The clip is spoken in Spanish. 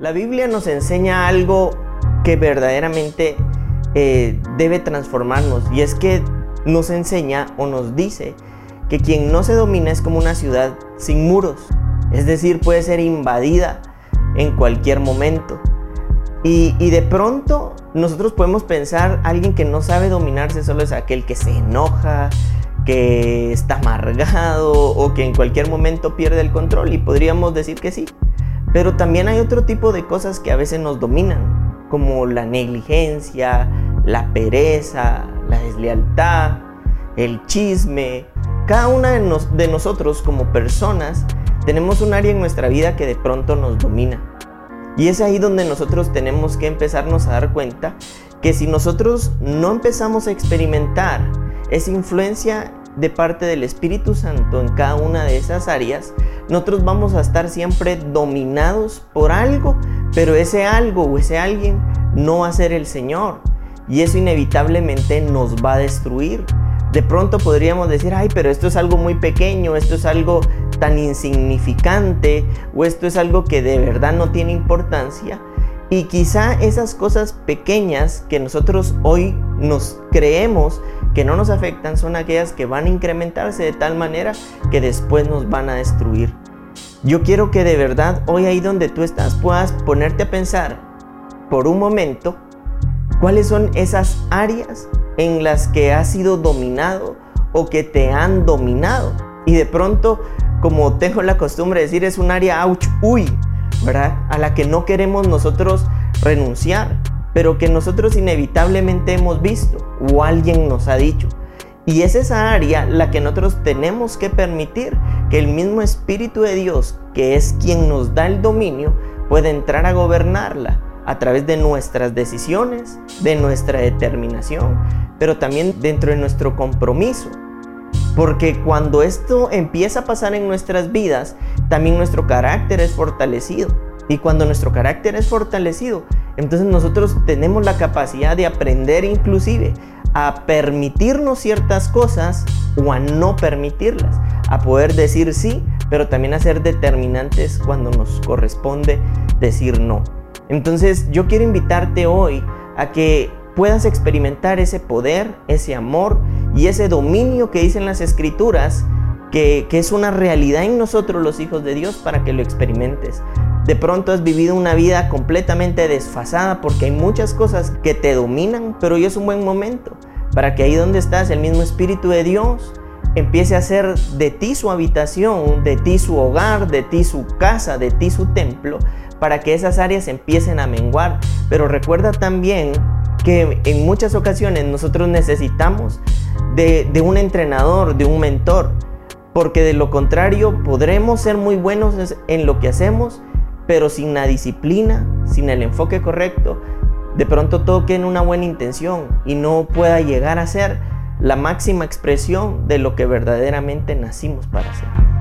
La Biblia nos enseña algo que verdaderamente eh, debe transformarnos y es que nos enseña o nos dice que quien no se domina es como una ciudad sin muros, es decir, puede ser invadida en cualquier momento. Y, de pronto nosotros podemos pensar, alguien que no sabe dominarse solo es aquel que se enoja, que está amargado o que en cualquier momento pierde el control y podríamos decir que sí. Pero también hay otro tipo de cosas que a veces nos dominan, como la negligencia, la pereza, la deslealtad, el chisme. Cada una de, nosotros como personas tenemos un área en nuestra vida que de pronto nos domina. Y es ahí donde nosotros tenemos que empezarnos a dar cuenta que si nosotros no empezamos a experimentar esa influencia de parte del Espíritu Santo en cada una de esas áreas, nosotros vamos a estar siempre dominados por algo, pero ese algo o ese alguien no va a ser el Señor. Y eso inevitablemente nos va a destruir. De pronto podríamos decir, ay, pero esto es algo muy pequeño, esto es algo tan insignificante, o esto es algo que de verdad no tiene importancia. Y quizá esas cosas pequeñas que nosotros hoy nos creemos que no nos afectan son aquellas que van a incrementarse de tal manera que después nos van a destruir. Yo quiero que de verdad hoy ahí donde tú estás puedas ponerte a pensar por un momento cuáles son esas áreas en las que has sido dominado o que te han dominado. Y de pronto, como tengo la costumbre de decir, es un área ouch, uy, ¿verdad? A la que no queremos nosotros renunciar pero que nosotros inevitablemente hemos visto o alguien nos ha dicho. Y es esa área la que nosotros tenemos que permitir que el mismo Espíritu de Dios, que es quien nos da el dominio, pueda entrar a gobernarla a través de nuestras decisiones, de nuestra determinación, pero también dentro de nuestro compromiso. Porque cuando esto empieza a pasar en nuestras vidas, también nuestro carácter es fortalecido. Y cuando nuestro carácter es fortalecido, entonces nosotros tenemos la capacidad de aprender inclusive a permitirnos ciertas cosas o a no permitirlas, a poder decir sí, pero también a ser determinantes cuando nos corresponde decir no. Entonces yo quiero invitarte hoy a que puedas experimentar ese poder, ese amor y ese dominio que dicen las escrituras, que, que es una realidad en nosotros los hijos de Dios para que lo experimentes. De pronto has vivido una vida completamente desfasada porque hay muchas cosas que te dominan, pero hoy es un buen momento para que ahí donde estás el mismo Espíritu de Dios empiece a hacer de ti su habitación, de ti su hogar, de ti su casa, de ti su templo, para que esas áreas empiecen a menguar. Pero recuerda también que en muchas ocasiones nosotros necesitamos de, de un entrenador, de un mentor, porque de lo contrario podremos ser muy buenos en lo que hacemos, pero sin la disciplina, sin el enfoque correcto, de pronto todo queda en una buena intención y no pueda llegar a ser la máxima expresión de lo que verdaderamente nacimos para ser.